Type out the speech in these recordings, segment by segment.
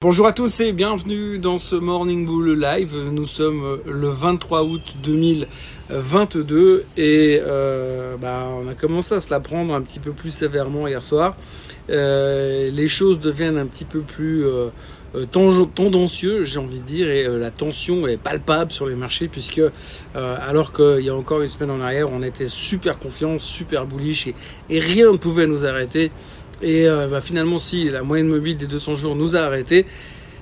Bonjour à tous et bienvenue dans ce Morning Bull Live. Nous sommes le 23 août 2022 et euh, bah, on a commencé à se la prendre un petit peu plus sévèrement hier soir. Euh, les choses deviennent un petit peu plus euh, tendancieux, j'ai envie de dire, et la tension est palpable sur les marchés puisque alors qu'il y a encore une semaine en arrière, on était super confiant, super bullish et rien ne pouvait nous arrêter. Et euh, bah, finalement, si la moyenne mobile des 200 jours nous a arrêtés,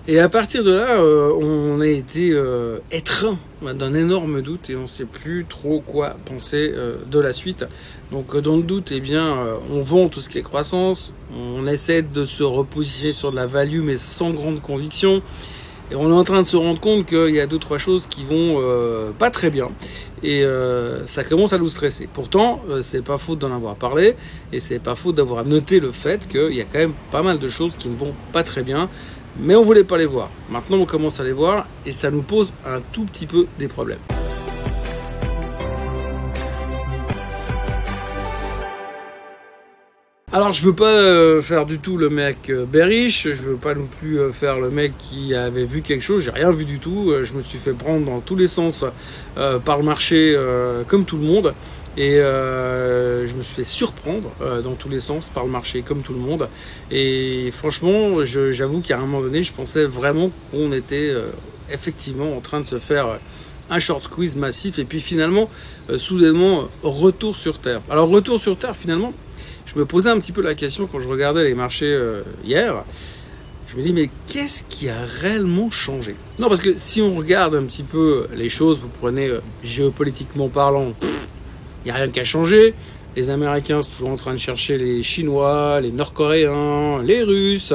et à partir de là, euh, on a été euh, étreint d'un énorme doute et on ne sait plus trop quoi penser de la suite. Donc dans le doute, eh bien, on vend tout ce qui est croissance, on essaie de se repositionner sur de la value mais sans grande conviction. Et on est en train de se rendre compte qu'il y a deux trois choses qui vont euh, pas très bien et euh, ça commence à nous stresser. Pourtant, euh, c'est pas faute d'en avoir parlé et c'est pas faute d'avoir noté le fait qu'il y a quand même pas mal de choses qui ne vont pas très bien, mais on voulait pas les voir. Maintenant, on commence à les voir et ça nous pose un tout petit peu des problèmes. Alors je veux pas euh, faire du tout le mec euh, bearish, je veux pas non plus euh, faire le mec qui avait vu quelque chose, j'ai rien vu du tout, je me suis fait prendre dans tous les sens par le marché comme tout le monde. Et je me suis fait surprendre dans tous les sens par le marché comme tout le monde. Et franchement j'avoue qu'à un moment donné je pensais vraiment qu'on était effectivement en train de se faire un short squeeze massif. Et puis finalement soudainement retour sur terre. Alors retour sur terre finalement je me posais un petit peu la question quand je regardais les marchés euh, hier. Je me dis, mais qu'est-ce qui a réellement changé? Non, parce que si on regarde un petit peu les choses, vous prenez euh, géopolitiquement parlant, il n'y a rien qui a changé. Les Américains sont toujours en train de chercher les Chinois, les Nord-Coréens, les Russes.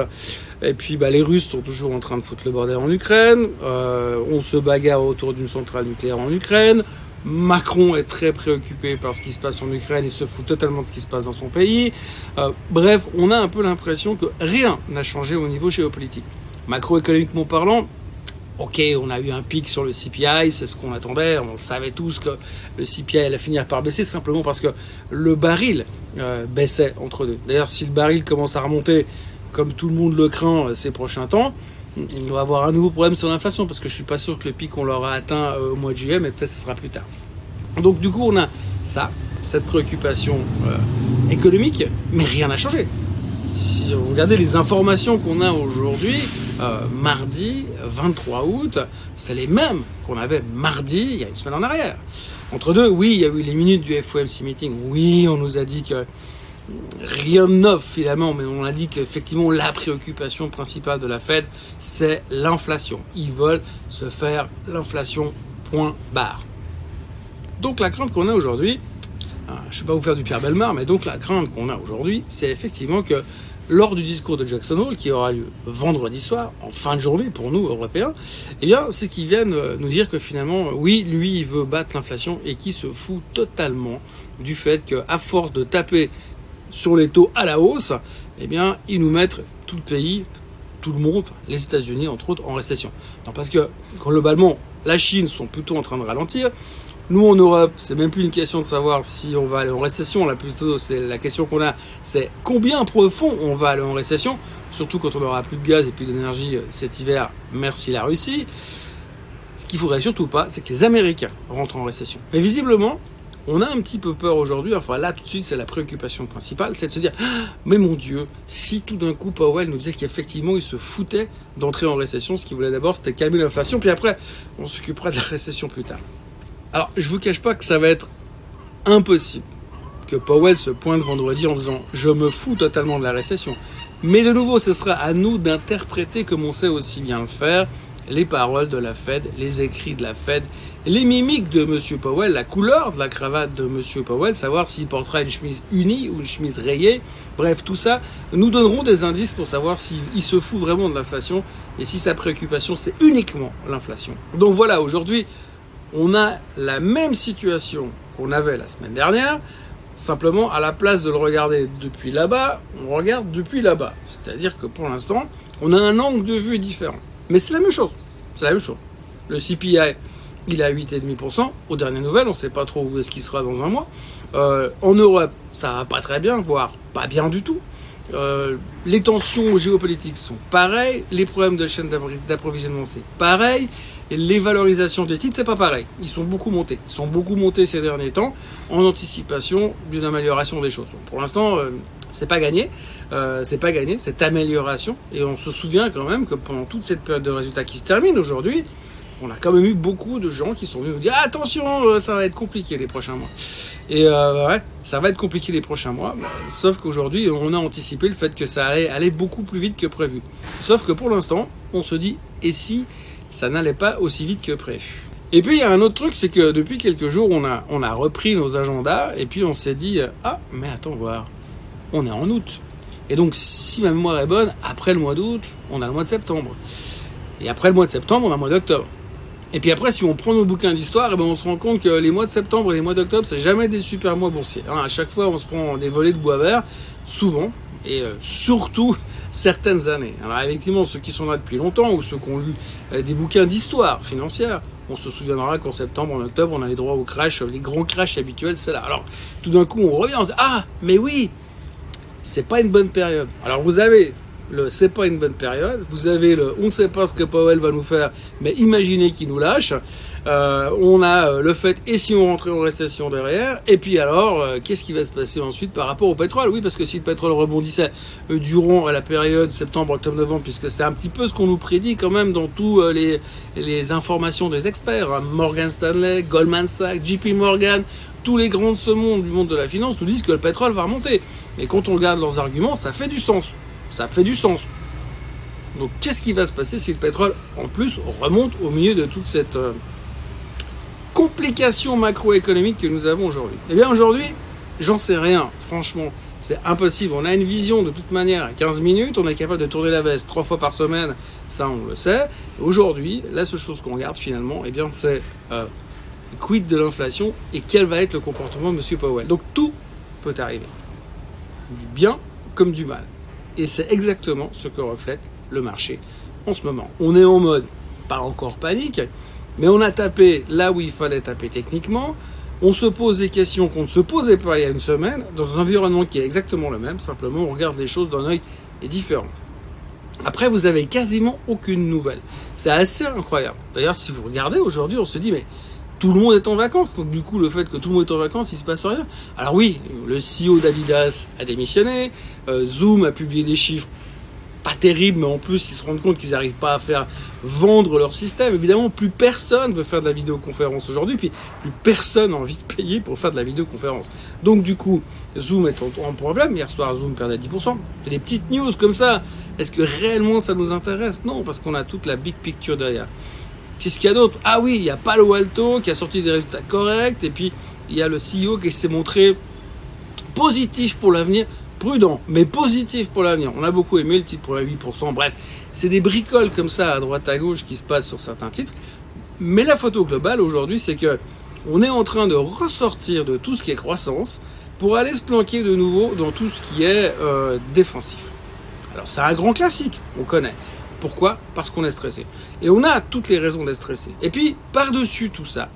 Et puis bah, les Russes sont toujours en train de foutre le bordel en Ukraine. Euh, on se bagarre autour d'une centrale nucléaire en Ukraine. Macron est très préoccupé par ce qui se passe en Ukraine et se fout totalement de ce qui se passe dans son pays. Euh, bref, on a un peu l'impression que rien n'a changé au niveau géopolitique. Macroéconomiquement parlant, ok, on a eu un pic sur le CPI, c'est ce qu'on attendait, on savait tous que le CPI allait finir par baisser simplement parce que le baril euh, baissait entre deux. D'ailleurs, si le baril commence à remonter, comme tout le monde le craint euh, ces prochains temps, on va avoir un nouveau problème sur l'inflation parce que je suis pas sûr que le pic on l'aura atteint euh, au mois de juillet, mais peut-être ce sera plus tard. Donc du coup on a ça, cette préoccupation euh, économique, mais rien n'a changé. Si vous regardez les informations qu'on a aujourd'hui, euh, mardi 23 août, c'est les mêmes qu'on avait mardi il y a une semaine en arrière. Entre deux, oui, il y a eu les minutes du FOMC meeting. Oui, on nous a dit que rien de neuf finalement, mais on a dit qu'effectivement la préoccupation principale de la Fed, c'est l'inflation. Ils veulent se faire l'inflation point barre. Donc la crainte qu'on a aujourd'hui, hein, je ne vais pas vous faire du Pierre Belmar, mais donc la crainte qu'on a aujourd'hui, c'est effectivement que lors du discours de Jackson Hole, qui aura lieu vendredi soir, en fin de journée pour nous, Européens, eh bien, c'est qu'ils viennent euh, nous dire que finalement, oui, lui, il veut battre l'inflation et qui se fout totalement du fait qu'à force de taper sur les taux à la hausse, eh bien, ils nous mettent tout le pays, tout le monde, les États-Unis entre autres, en récession. Non, parce que globalement, la Chine sont plutôt en train de ralentir. Nous en Europe, c'est même plus une question de savoir si on va aller en récession. Là, plutôt, c'est la question qu'on a, c'est combien profond on va aller en récession. Surtout quand on aura plus de gaz et plus d'énergie euh, cet hiver. Merci la Russie. Ce qu'il faudrait surtout pas, c'est que les Américains rentrent en récession. Mais visiblement, on a un petit peu peur aujourd'hui, enfin là tout de suite c'est la préoccupation principale, c'est de se dire ah, mais mon Dieu, si tout d'un coup Powell nous disait qu'effectivement il se foutait d'entrer en récession, ce qu'il voulait d'abord c'était calmer l'inflation, puis après on s'occupera de la récession plus tard. Alors je vous cache pas que ça va être impossible que Powell se pointe vendredi en disant je me fous totalement de la récession. Mais de nouveau, ce sera à nous d'interpréter comme on sait aussi bien le faire les paroles de la Fed, les écrits de la Fed, les mimiques de M. Powell, la couleur de la cravate de M. Powell, savoir s'il portera une chemise unie ou une chemise rayée. Bref, tout ça nous donneront des indices pour savoir s'il se fout vraiment de l'inflation et si sa préoccupation c'est uniquement l'inflation. Donc voilà, aujourd'hui, on a la même situation qu'on avait la semaine dernière. Simplement, à la place de le regarder depuis là-bas, on regarde depuis là-bas. C'est-à-dire que pour l'instant, on a un angle de vue différent. Mais c'est la même chose. C'est la même chose. Le CPI, il est à 8,5%. Aux dernières nouvelles, on ne sait pas trop où est-ce qu'il sera dans un mois. Euh, en Europe, ça va pas très bien, voire pas bien du tout. Euh, les tensions géopolitiques sont pareilles, les problèmes de chaîne d'approvisionnement c'est pareil, les valorisations des titres c'est pas pareil. Ils sont beaucoup montés, sont beaucoup montés ces derniers temps en anticipation d'une amélioration des choses. pour l'instant, euh, c'est pas gagné, euh, c'est pas gagné cette amélioration, et on se souvient quand même que pendant toute cette période de résultats qui se termine aujourd'hui, on a quand même eu beaucoup de gens qui sont venus nous dire attention, ça va être compliqué les prochains mois. Et euh, ouais, ça va être compliqué les prochains mois. Sauf qu'aujourd'hui, on a anticipé le fait que ça allait aller beaucoup plus vite que prévu. Sauf que pour l'instant, on se dit et si ça n'allait pas aussi vite que prévu? Et puis il y a un autre truc, c'est que depuis quelques jours, on a, on a repris nos agendas et puis on s'est dit ah mais attends voir, on est en août. Et donc si ma mémoire est bonne, après le mois d'août, on a le mois de septembre. Et après le mois de septembre, on a le mois d'octobre. Et puis après, si on prend nos bouquins d'histoire, eh ben on se rend compte que les mois de septembre et les mois d'octobre, c'est jamais des super mois boursiers. Hein, à chaque fois, on se prend des volets de bois vert, souvent, et euh, surtout certaines années. Alors effectivement, ceux qui sont là depuis longtemps ou ceux qui ont lu euh, des bouquins d'histoire financière, on se souviendra qu'en septembre, en octobre, on a les droits au crash, les grands crashs habituels, c'est là. Alors tout d'un coup, on revient, on se dit ah, mais oui, c'est pas une bonne période. Alors vous avez le c'est pas une bonne période. Vous avez le on ne sait pas ce que Powell va nous faire, mais imaginez qu'il nous lâche. Euh, on a euh, le fait et si on rentrait en récession derrière. Et puis alors, euh, qu'est-ce qui va se passer ensuite par rapport au pétrole? Oui, parce que si le pétrole rebondissait durant la période septembre, octobre, novembre, puisque c'est un petit peu ce qu'on nous prédit quand même dans tous les, les informations des experts, hein. Morgan Stanley, Goldman Sachs, JP Morgan, tous les grands de ce monde, du monde de la finance, nous disent que le pétrole va remonter. Et quand on regarde leurs arguments, ça fait du sens. Ça fait du sens. Donc qu'est-ce qui va se passer si le pétrole, en plus, remonte au milieu de toute cette euh, complication macroéconomique que nous avons aujourd'hui? Eh bien aujourd'hui, j'en sais rien, franchement. C'est impossible. On a une vision de toute manière à 15 minutes, on est capable de tourner la veste trois fois par semaine, ça on le sait. Aujourd'hui, la seule chose qu'on regarde finalement, eh bien c'est euh, quid de l'inflation et quel va être le comportement de M. Powell. Donc tout peut arriver. Du bien comme du mal. Et c'est exactement ce que reflète le marché en ce moment. On est en mode, pas encore panique, mais on a tapé là où il fallait taper techniquement. On se pose des questions qu'on ne se posait pas il y a une semaine, dans un environnement qui est exactement le même, simplement on regarde les choses d'un œil différent. Après, vous avez quasiment aucune nouvelle. C'est assez incroyable. D'ailleurs, si vous regardez aujourd'hui, on se dit, mais tout le monde est en vacances. Donc du coup, le fait que tout le monde est en vacances, il se passe rien. Alors oui, le CEO d'Adidas a démissionné, euh, Zoom a publié des chiffres pas terribles, mais en plus ils se rendent compte qu'ils n'arrivent pas à faire vendre leur système. Évidemment, plus personne veut faire de la vidéoconférence aujourd'hui, puis plus personne a envie de payer pour faire de la vidéoconférence. Donc du coup, Zoom est en, problème. Hier soir, Zoom perdait 10%. C'est des petites news comme ça. Est-ce que réellement ça nous intéresse? Non, parce qu'on a toute la big picture derrière. Qu'est-ce qu'il y a d'autre Ah oui, il y a Palo Alto qui a sorti des résultats corrects. Et puis, il y a le CEO qui s'est montré positif pour l'avenir. Prudent, mais positif pour l'avenir. On a beaucoup aimé le titre pour la 8%. Bref, c'est des bricoles comme ça à droite à gauche qui se passent sur certains titres. Mais la photo globale aujourd'hui, c'est que on est en train de ressortir de tout ce qui est croissance pour aller se planquer de nouveau dans tout ce qui est euh, défensif. Alors c'est un grand classique, on connaît. Pourquoi? Parce qu'on est stressé. Et on a toutes les raisons d'être stressé. Et puis, par-dessus tout ça,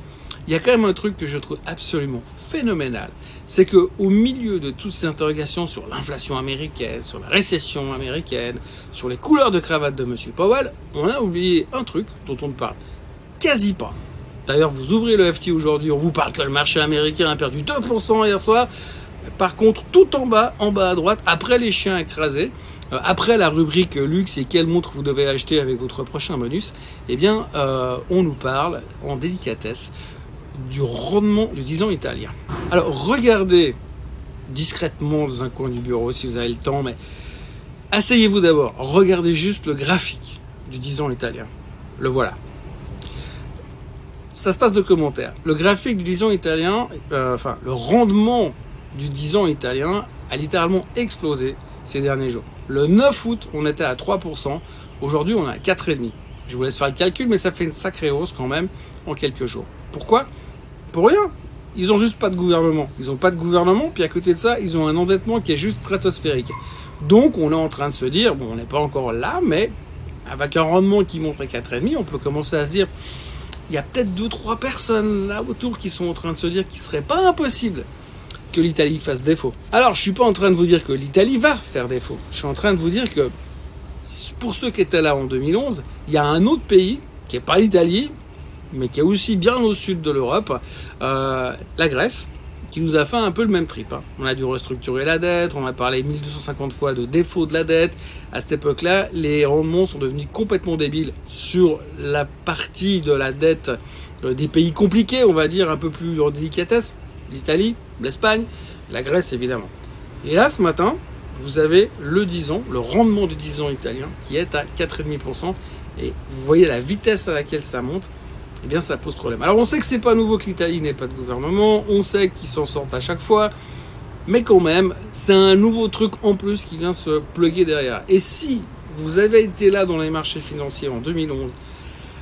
il y a quand même un truc que je trouve absolument phénoménal. C'est que au milieu de toutes ces interrogations sur l'inflation américaine, sur la récession américaine, sur les couleurs de cravate de M. Powell, on a oublié un truc dont on ne parle quasi pas. D'ailleurs, vous ouvrez le FT aujourd'hui, on vous parle que le marché américain a perdu 2% hier soir. Par contre, tout en bas, en bas à droite, après les chiens écrasés, après la rubrique luxe et quelle montre vous devez acheter avec votre prochain bonus, eh bien, euh, on nous parle en délicatesse du rendement du 10 ans italien. Alors, regardez discrètement dans un coin du bureau si vous avez le temps, mais asseyez-vous d'abord, regardez juste le graphique du 10 ans italien. Le voilà. Ça se passe de commentaires. Le graphique du 10 ans italien, euh, enfin, le rendement du 10 ans italien a littéralement explosé ces derniers jours. Le 9 août, on était à 3%. Aujourd'hui, on est à 4,5%. Je vous laisse faire le calcul, mais ça fait une sacrée hausse quand même en quelques jours. Pourquoi? Pour rien. Ils ont juste pas de gouvernement. Ils ont pas de gouvernement, puis à côté de ça, ils ont un endettement qui est juste stratosphérique. Donc, on est en train de se dire, bon, on n'est pas encore là, mais avec un rendement qui monte à 4,5, on peut commencer à se dire, il y a peut-être deux, trois personnes là autour qui sont en train de se dire qu'il serait pas impossible que l'Italie fasse défaut. Alors, je suis pas en train de vous dire que l'Italie va faire défaut. Je suis en train de vous dire que pour ceux qui étaient là en 2011, il y a un autre pays qui est pas l'Italie, mais qui est aussi bien au sud de l'Europe, euh, la Grèce, qui nous a fait un peu le même trip. Hein. On a dû restructurer la dette, on a parlé 1250 fois de défaut de la dette. À cette époque-là, les rendements sont devenus complètement débiles sur la partie de la dette euh, des pays compliqués, on va dire, un peu plus en délicatesse. L'Italie, l'Espagne, la Grèce évidemment. Et là, ce matin, vous avez le 10 ans, le rendement du 10 ans italien, qui est à 4,5%. Et vous voyez la vitesse à laquelle ça monte eh bien ça pose problème. Alors on sait que c'est pas nouveau que l'Italie n'ait pas de gouvernement, on sait qu'ils s'en sortent à chaque fois, mais quand même, c'est un nouveau truc en plus qui vient se pluguer derrière. Et si vous avez été là dans les marchés financiers en 2011,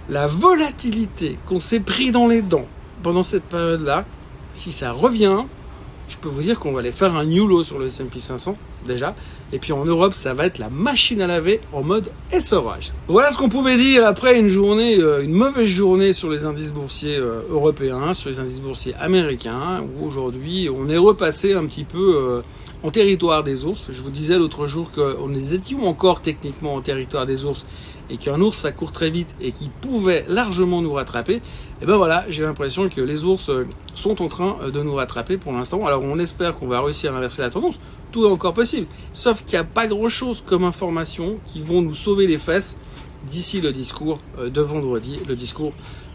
la volatilité qu'on s'est pris dans les dents pendant cette période-là, si ça revient, je peux vous dire qu'on va aller faire un new low sur le S&P 500 déjà. Et puis en Europe, ça va être la machine à laver en mode essorage. Voilà ce qu'on pouvait dire après une journée, euh, une mauvaise journée sur les indices boursiers euh, européens, sur les indices boursiers américains, où aujourd'hui on est repassé un petit peu euh, en territoire des ours. Je vous disais l'autre jour qu'on étions encore techniquement en territoire des ours et qu'un ours ça court très vite et qui pouvait largement nous rattraper. Et ben voilà, j'ai l'impression que les ours sont en train de nous rattraper pour l'instant. Alors on espère qu'on va réussir à inverser la tendance. Tout est encore possible. Sauf qu'il n'y a pas grand chose comme information qui vont nous sauver les fesses d'ici le discours de vendredi, le discours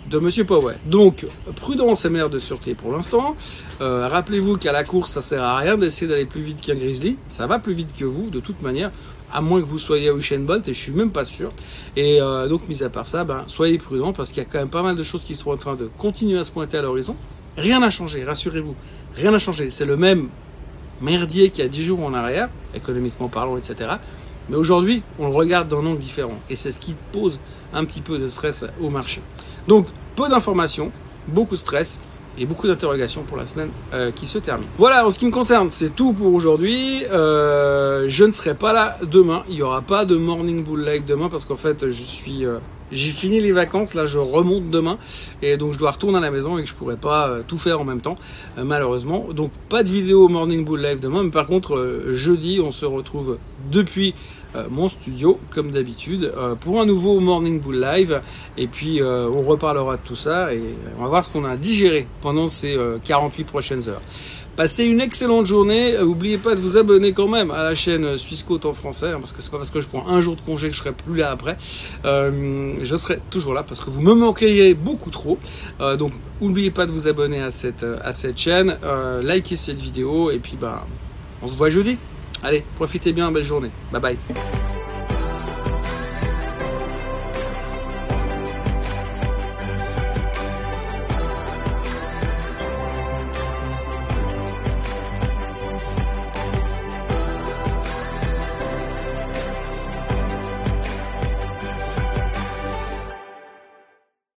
de Monsieur Powell. Donc, prudence et mère de sûreté pour l'instant. Euh, rappelez-vous qu'à la course, ça sert à rien d'essayer d'aller plus vite qu'un grizzly. Ça va plus vite que vous, de toute manière, à moins que vous soyez à Usain Bolt, et je suis même pas sûr. Et euh, donc, mis à part ça, ben, soyez prudents parce qu'il y a quand même pas mal de choses qui sont en train de continuer à se pointer à l'horizon. Rien n'a changé, rassurez-vous. Rien n'a changé. C'est le même merdier qu'il y a 10 jours en arrière, économiquement parlant, etc. Mais aujourd'hui, on le regarde d'un angle différent. Et c'est ce qui pose un petit peu de stress au marché. Donc, peu d'informations, beaucoup de stress et beaucoup d'interrogations pour la semaine euh, qui se termine. Voilà, en ce qui me concerne, c'est tout pour aujourd'hui. Euh, je ne serai pas là demain. Il n'y aura pas de Morning Bull Live demain parce qu'en fait, je suis... Euh, j'ai fini les vacances, là je remonte demain et donc je dois retourner à la maison et que je pourrais pas tout faire en même temps malheureusement. Donc pas de vidéo Morning Bull Live demain, mais par contre jeudi on se retrouve depuis mon studio, comme d'habitude, euh, pour un nouveau Morning Bull Live. Et puis, euh, on reparlera de tout ça et on va voir ce qu'on a digéré pendant ces 48 prochaines heures. Passez une excellente journée. N'oubliez pas de vous abonner quand même à la chaîne Suisse Côte en français, hein, parce que c'est pas parce que je prends un jour de congé que je serai plus là après. je serai toujours là parce que vous me manqueriez beaucoup trop. donc, n'oubliez pas de vous abonner à cette, à cette chaîne, likez cette vidéo et puis bah, on se voit jeudi. Allez, profitez bien, belle journée. Bye bye.